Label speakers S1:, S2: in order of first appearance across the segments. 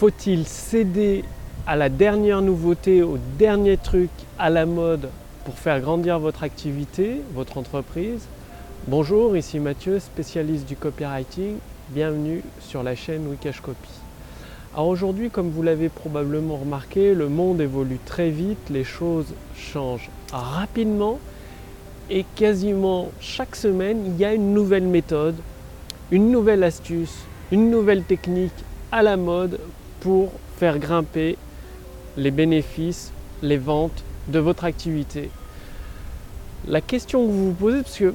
S1: Faut-il céder à la dernière nouveauté, au dernier truc à la mode pour faire grandir votre activité, votre entreprise? Bonjour, ici Mathieu, spécialiste du copywriting. Bienvenue sur la chaîne Wikash Copy. Alors aujourd'hui, comme vous l'avez probablement remarqué, le monde évolue très vite, les choses changent rapidement et quasiment chaque semaine, il y a une nouvelle méthode, une nouvelle astuce, une nouvelle technique à la mode pour faire grimper les bénéfices, les ventes de votre activité. La question que vous vous posez, parce que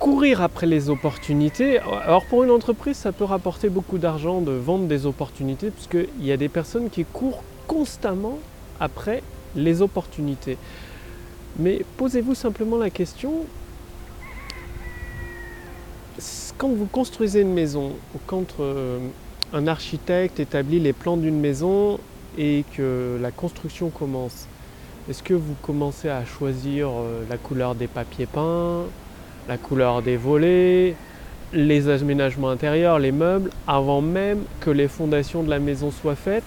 S1: courir après les opportunités. Alors pour une entreprise, ça peut rapporter beaucoup d'argent de vendre des opportunités, puisqu'il y a des personnes qui courent constamment après les opportunités. Mais posez-vous simplement la question, quand vous construisez une maison, ou quand euh, un architecte établit les plans d'une maison et que la construction commence, est-ce que vous commencez à choisir euh, la couleur des papiers peints, la couleur des volets, les aménagements intérieurs, les meubles, avant même que les fondations de la maison soient faites?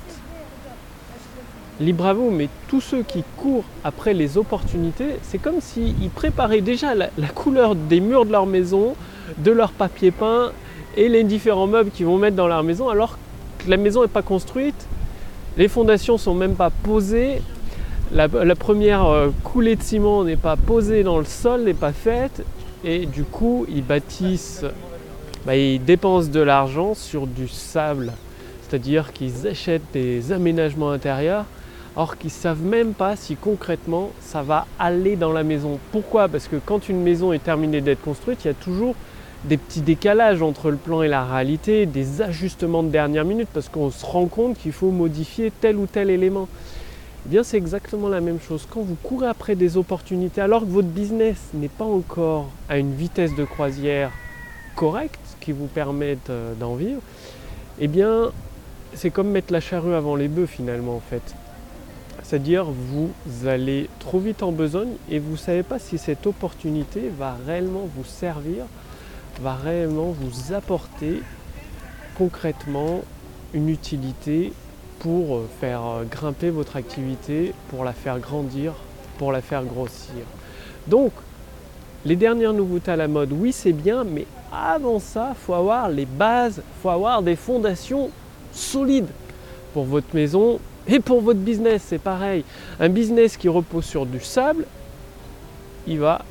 S1: Libre à vous, mais tous ceux qui courent après les opportunités, c'est comme s'ils préparaient déjà la, couleur des murs de leur maison, de leur papier peint et les différents meubles qu'ils vont mettre dans leur maison, alors que la maison n'est pas construite, les fondations sont même pas posées, la, première euh, coulée de ciment n'est pas posée dans le sol, n'est pas faite, et du coup ils bâtissent, bah, ils dépensent de l'argent sur du sable, c'est-à-dire qu'ils achètent des aménagements intérieurs alors qu'ils savent même pas si concrètement ça va aller dans la maison. Pourquoi? Parce que quand une maison est terminée d'être construite, il y a toujours des petits décalages entre le plan et la réalité, des ajustements de dernière minute, parce qu'on se rend compte qu'il faut modifier tel ou tel élément. Eh bien, c'est exactement la même chose. Quand vous courez après des opportunités, alors que votre business n'est pas encore à une vitesse de croisière correcte qui vous permette euh, d'en vivre, eh bien, c'est comme mettre la charrue avant les bœufs finalement en fait. C'est-à-dire vous allez trop vite en besogne et vous ne savez pas si cette opportunité va réellement vous servir, va réellement vous apporter concrètement une utilité pour euh, faire euh, grimper votre activité, pour la faire grandir, pour la faire grossir. Donc, les dernières nouveautés à la mode, oui, c'est bien, mais avant ça, il faut avoir les bases, il faut avoir des fondations solides pour votre maison et pour votre business. C'est pareil. Un business qui repose sur du sable, il va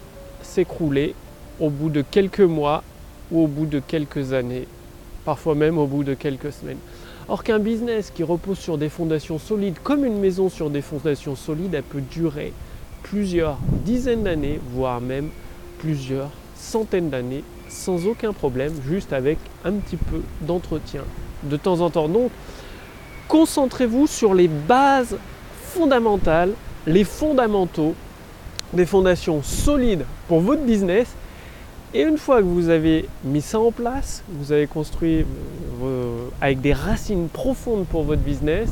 S1: s'écrouler au bout de quelques mois au bout de quelques années, parfois même au bout de quelques semaines. Or qu'un business qui repose sur des fondations solides, comme une maison sur des fondations solides, elle peut durer plusieurs dizaines d'années, voire même plusieurs centaines d'années, sans aucun problème, juste avec un petit peu d'entretien de temps en temps. Donc, concentrez-vous sur les bases fondamentales, les fondamentaux, des fondations solides pour votre business et une fois que vous avez mis ça en place, vous avez construit euh, avec des racines profondes pour votre business,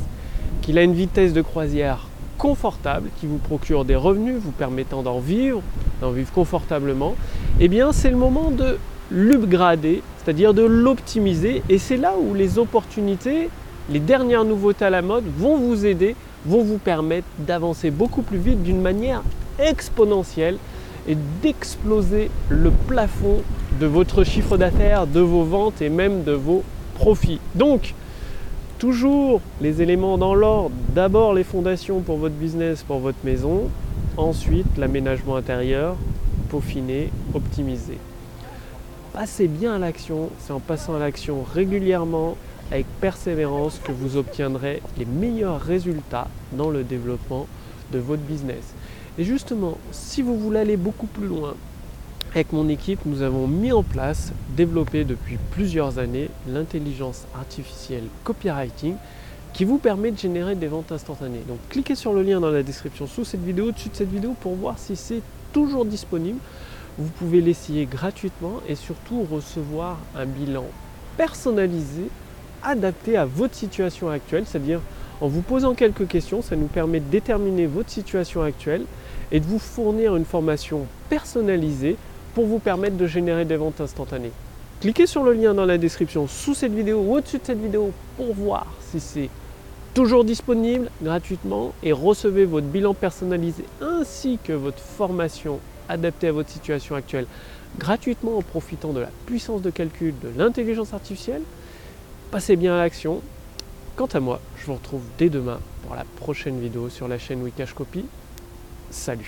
S1: qu'il a une vitesse de croisière confortable, qui vous procure des revenus, vous permettant d'en vivre, d'en vivre confortablement, eh bien c'est le moment de l'upgrader, c'est-à-dire de l'optimiser. Et c'est là où les opportunités, les dernières nouveautés à la mode vont vous aider, vont vous permettre d'avancer beaucoup plus vite d'une manière exponentielle et d'exploser le plafond de votre chiffre d'affaires, de vos ventes et même de vos profits. Donc, toujours les éléments dans l'ordre. D'abord les fondations pour votre business, pour votre maison. Ensuite, l'aménagement intérieur, peaufiner, optimiser. Passez bien à l'action. C'est en passant à l'action régulièrement, avec persévérance, que vous obtiendrez les meilleurs résultats dans le développement de votre business. Et justement, si vous voulez aller beaucoup plus loin, avec mon équipe, nous avons mis en place, développé depuis plusieurs années, l'intelligence artificielle copywriting qui vous permet de générer des ventes instantanées. Donc cliquez sur le lien dans la description sous cette vidéo, au-dessus de cette vidéo pour voir si c'est toujours disponible. Vous pouvez l'essayer gratuitement et surtout recevoir un bilan personnalisé, adapté à votre situation actuelle, c'est-à-dire en vous posant quelques questions, ça nous permet de déterminer votre situation actuelle et de vous fournir une formation personnalisée pour vous permettre de générer des ventes instantanées. Cliquez sur le lien dans la description sous cette vidéo ou au-dessus de cette vidéo pour voir si c'est toujours disponible gratuitement et recevez votre bilan personnalisé ainsi que votre formation adaptée à votre situation actuelle gratuitement en profitant de la puissance de calcul de l'intelligence artificielle. Passez bien à l'action. Quant à moi, je vous retrouve dès demain pour la prochaine vidéo sur la chaîne Wikash Copy. Salut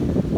S1: Thank.